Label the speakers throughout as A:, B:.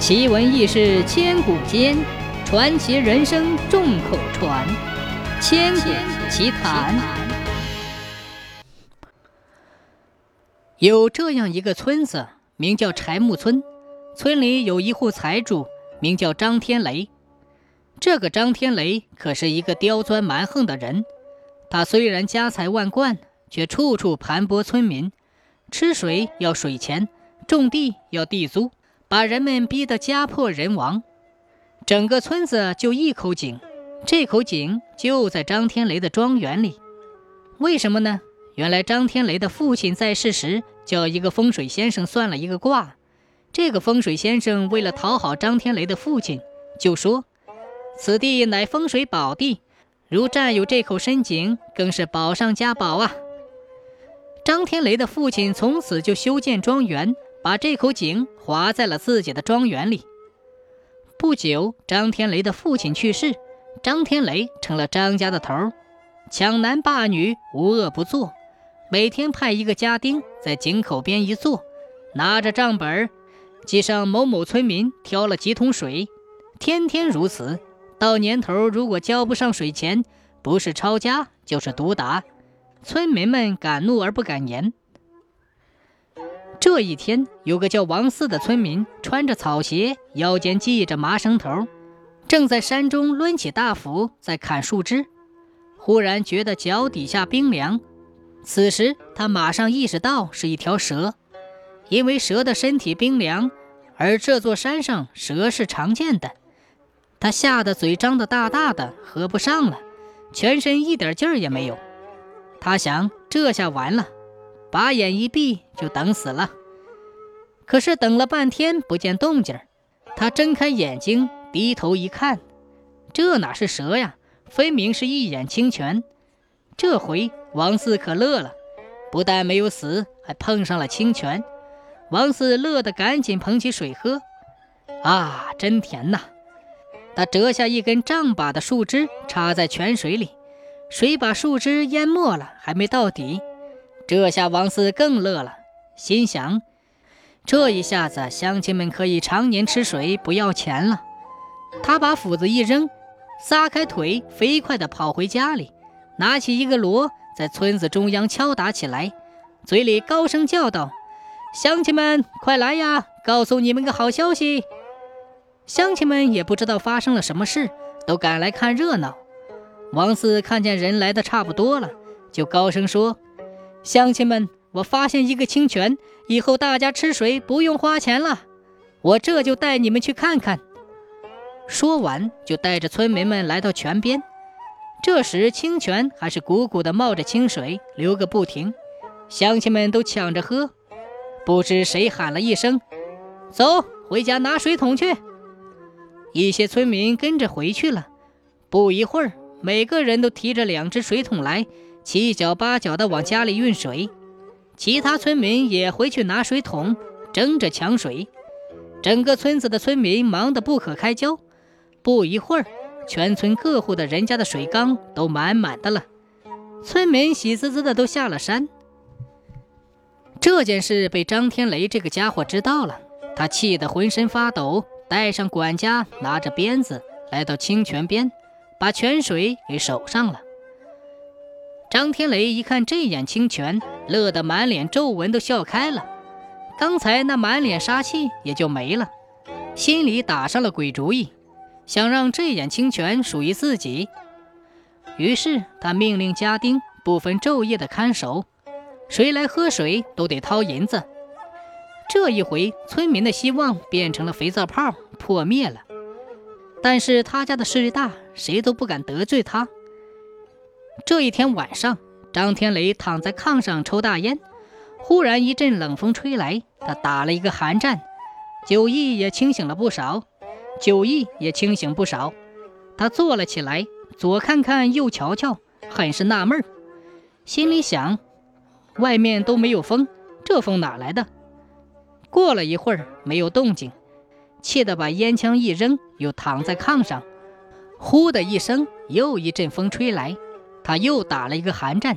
A: 奇闻异事千古间，传奇人生众口传。千古奇谈。有这样一个村子，名叫柴木村。村里有一户财主，名叫张天雷。这个张天雷可是一个刁钻蛮横的人。他虽然家财万贯，却处处盘剥村民。吃水要水钱，种地要地租。把人们逼得家破人亡，整个村子就一口井，这口井就在张天雷的庄园里。为什么呢？原来张天雷的父亲在世时叫一个风水先生算了一个卦，这个风水先生为了讨好张天雷的父亲，就说：“此地乃风水宝地，如占有这口深井，更是宝上加宝啊！”张天雷的父亲从此就修建庄园。把这口井划在了自己的庄园里。不久，张天雷的父亲去世，张天雷成了张家的头，抢男霸女，无恶不作。每天派一个家丁在井口边一坐，拿着账本记上某某村民挑了几桶水，天天如此。到年头，如果交不上水钱，不是抄家就是毒打。村民们敢怒而不敢言。这一天，有个叫王四的村民，穿着草鞋，腰间系着麻绳头，正在山中抡起大斧在砍树枝。忽然觉得脚底下冰凉，此时他马上意识到是一条蛇，因为蛇的身体冰凉，而这座山上蛇是常见的。他吓得嘴张得大大的，合不上了，全身一点劲儿也没有。他想，这下完了。把眼一闭，就等死了。可是等了半天不见动静他睁开眼睛，低头一看，这哪是蛇呀？分明是一眼清泉。这回王四可乐了，不但没有死，还碰上了清泉。王四乐得赶紧捧起水喝，啊，真甜呐！他折下一根丈把的树枝插在泉水里，水把树枝淹没了，还没到底。这下王四更乐了，心想：这一下子乡亲们可以常年吃水不要钱了。他把斧子一扔，撒开腿，飞快地跑回家里，拿起一个锣，在村子中央敲打起来，嘴里高声叫道：“乡亲们，快来呀！告诉你们个好消息！”乡亲们也不知道发生了什么事，都赶来看热闹。王四看见人来的差不多了，就高声说。乡亲们，我发现一个清泉，以后大家吃水不用花钱了。我这就带你们去看看。说完，就带着村民们来到泉边。这时，清泉还是鼓鼓的冒着清水，流个不停。乡亲们都抢着喝。不知谁喊了一声：“走，回家拿水桶去。”一些村民跟着回去了。不一会儿，每个人都提着两只水桶来。七脚八脚的往家里运水，其他村民也回去拿水桶，争着抢水。整个村子的村民忙得不可开交。不一会儿，全村各户的人家的水缸都满满的了。村民喜滋滋的都下了山。这件事被张天雷这个家伙知道了，他气得浑身发抖，带上管家，拿着鞭子来到清泉边，把泉水给守上了。张天雷一看这眼清泉，乐得满脸皱纹都笑开了，刚才那满脸杀气也就没了，心里打上了鬼主意，想让这眼清泉属于自己。于是他命令家丁不分昼夜的看守，谁来喝水都得掏银子。这一回，村民的希望变成了肥皂泡，破灭了。但是他家的势力大，谁都不敢得罪他。这一天晚上，张天雷躺在炕上抽大烟，忽然一阵冷风吹来，他打了一个寒战。九义也清醒了不少，九义也清醒不少。他坐了起来，左看看，右瞧瞧，很是纳闷儿，心里想：外面都没有风，这风哪来的？过了一会儿，没有动静，气得把烟枪一扔，又躺在炕上。呼的一声，又一阵风吹来。他又打了一个寒战，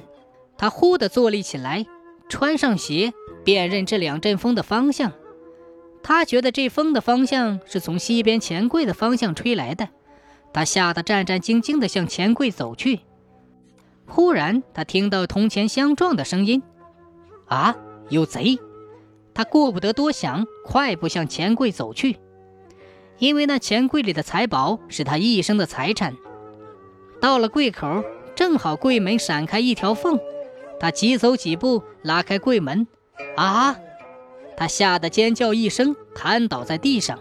A: 他忽地坐立起来，穿上鞋，辨认这两阵风的方向。他觉得这风的方向是从西边钱柜的方向吹来的，他吓得战战兢兢地向钱柜走去。忽然，他听到铜钱相撞的声音，啊，有贼！他顾不得多想，快步向钱柜走去，因为那钱柜里的财宝是他一生的财产。到了柜口，正好柜门闪开一条缝，他急走几步，拉开柜门，啊！他吓得尖叫一声，瘫倒在地上。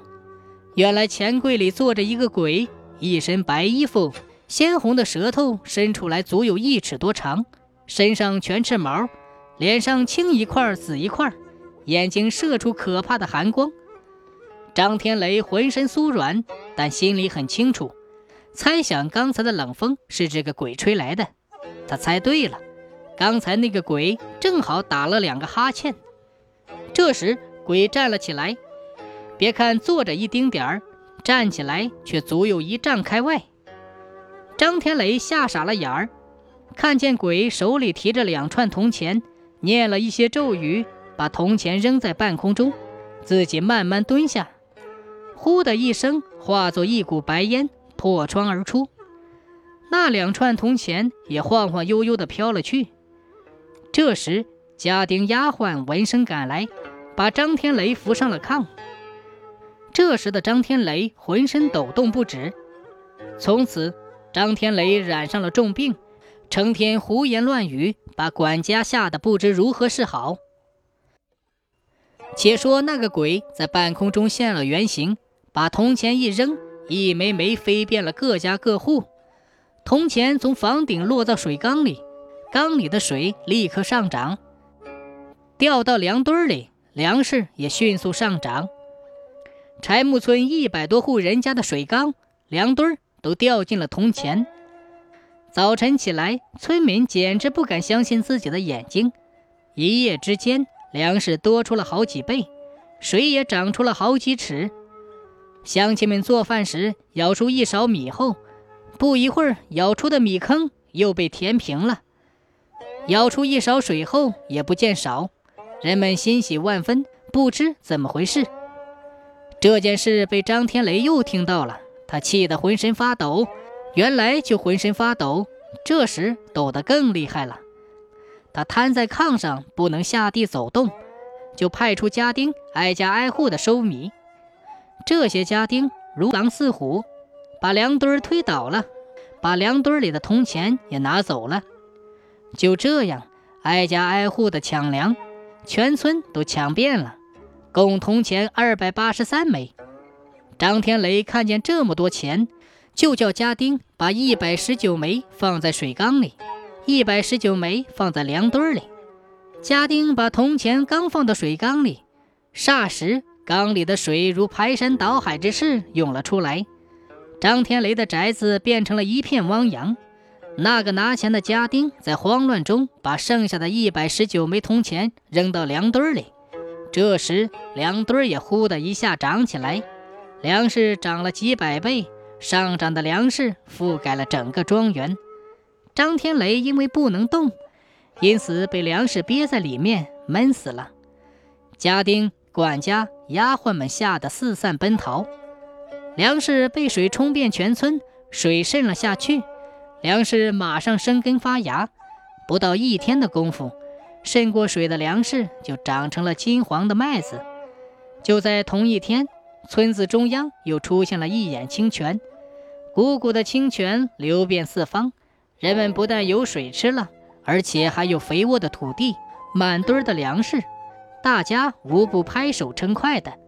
A: 原来钱柜里坐着一个鬼，一身白衣服，鲜红的舌头伸出来，足有一尺多长，身上全是毛，脸上青一块紫一块，眼睛射出可怕的寒光。张天雷浑身酥软，但心里很清楚，猜想刚才的冷风是这个鬼吹来的。他猜对了，刚才那个鬼正好打了两个哈欠。这时，鬼站了起来。别看坐着一丁点儿，站起来却足有一丈开外。张天雷吓傻了眼儿，看见鬼手里提着两串铜钱，念了一些咒语，把铜钱扔在半空中，自己慢慢蹲下。呼的一声，化作一股白烟破窗而出。那两串铜钱也晃晃悠悠地飘了去。这时，家丁丫鬟闻声赶来。把张天雷扶上了炕。这时的张天雷浑身抖动不止。从此，张天雷染上了重病，成天胡言乱语，把管家吓得不知如何是好。且说那个鬼在半空中现了原形，把铜钱一扔，一枚枚飞遍了各家各户。铜钱从房顶落到水缸里，缸里的水立刻上涨，掉到粮堆里。粮食也迅速上涨，柴木村一百多户人家的水缸、粮堆都掉进了铜钱。早晨起来，村民简直不敢相信自己的眼睛。一夜之间，粮食多出了好几倍，水也涨出了好几尺。乡亲们做饭时舀出一勺米后，不一会儿，舀出的米坑又被填平了；舀出一勺水后，也不见少。人们欣喜万分，不知怎么回事。这件事被张天雷又听到了，他气得浑身发抖。原来就浑身发抖，这时抖得更厉害了。他瘫在炕上，不能下地走动，就派出家丁挨家挨户的收米。这些家丁如狼似虎，把粮堆推倒了，把粮堆里的铜钱也拿走了。就这样，挨家挨户的抢粮。全村都抢遍了，共铜钱二百八十三枚。张天雷看见这么多钱，就叫家丁把一百十九枚放在水缸里，一百十九枚放在粮堆里。家丁把铜钱刚放到水缸里，霎时缸里的水如排山倒海之势涌了出来，张天雷的宅子变成了一片汪洋。那个拿钱的家丁在慌乱中，把剩下的一百十九枚铜钱扔到粮堆里。这时，粮堆也呼的一下涨起来，粮食涨了几百倍，上涨的粮食覆盖了整个庄园。张天雷因为不能动，因此被粮食憋在里面，闷死了。家丁、管家、丫鬟们吓得四散奔逃，粮食被水冲遍全村，水渗了下去。粮食马上生根发芽，不到一天的功夫，渗过水的粮食就长成了金黄的麦子。就在同一天，村子中央又出现了一眼清泉，汩汩的清泉流遍四方，人们不但有水吃了，而且还有肥沃的土地、满堆的粮食，大家无不拍手称快的。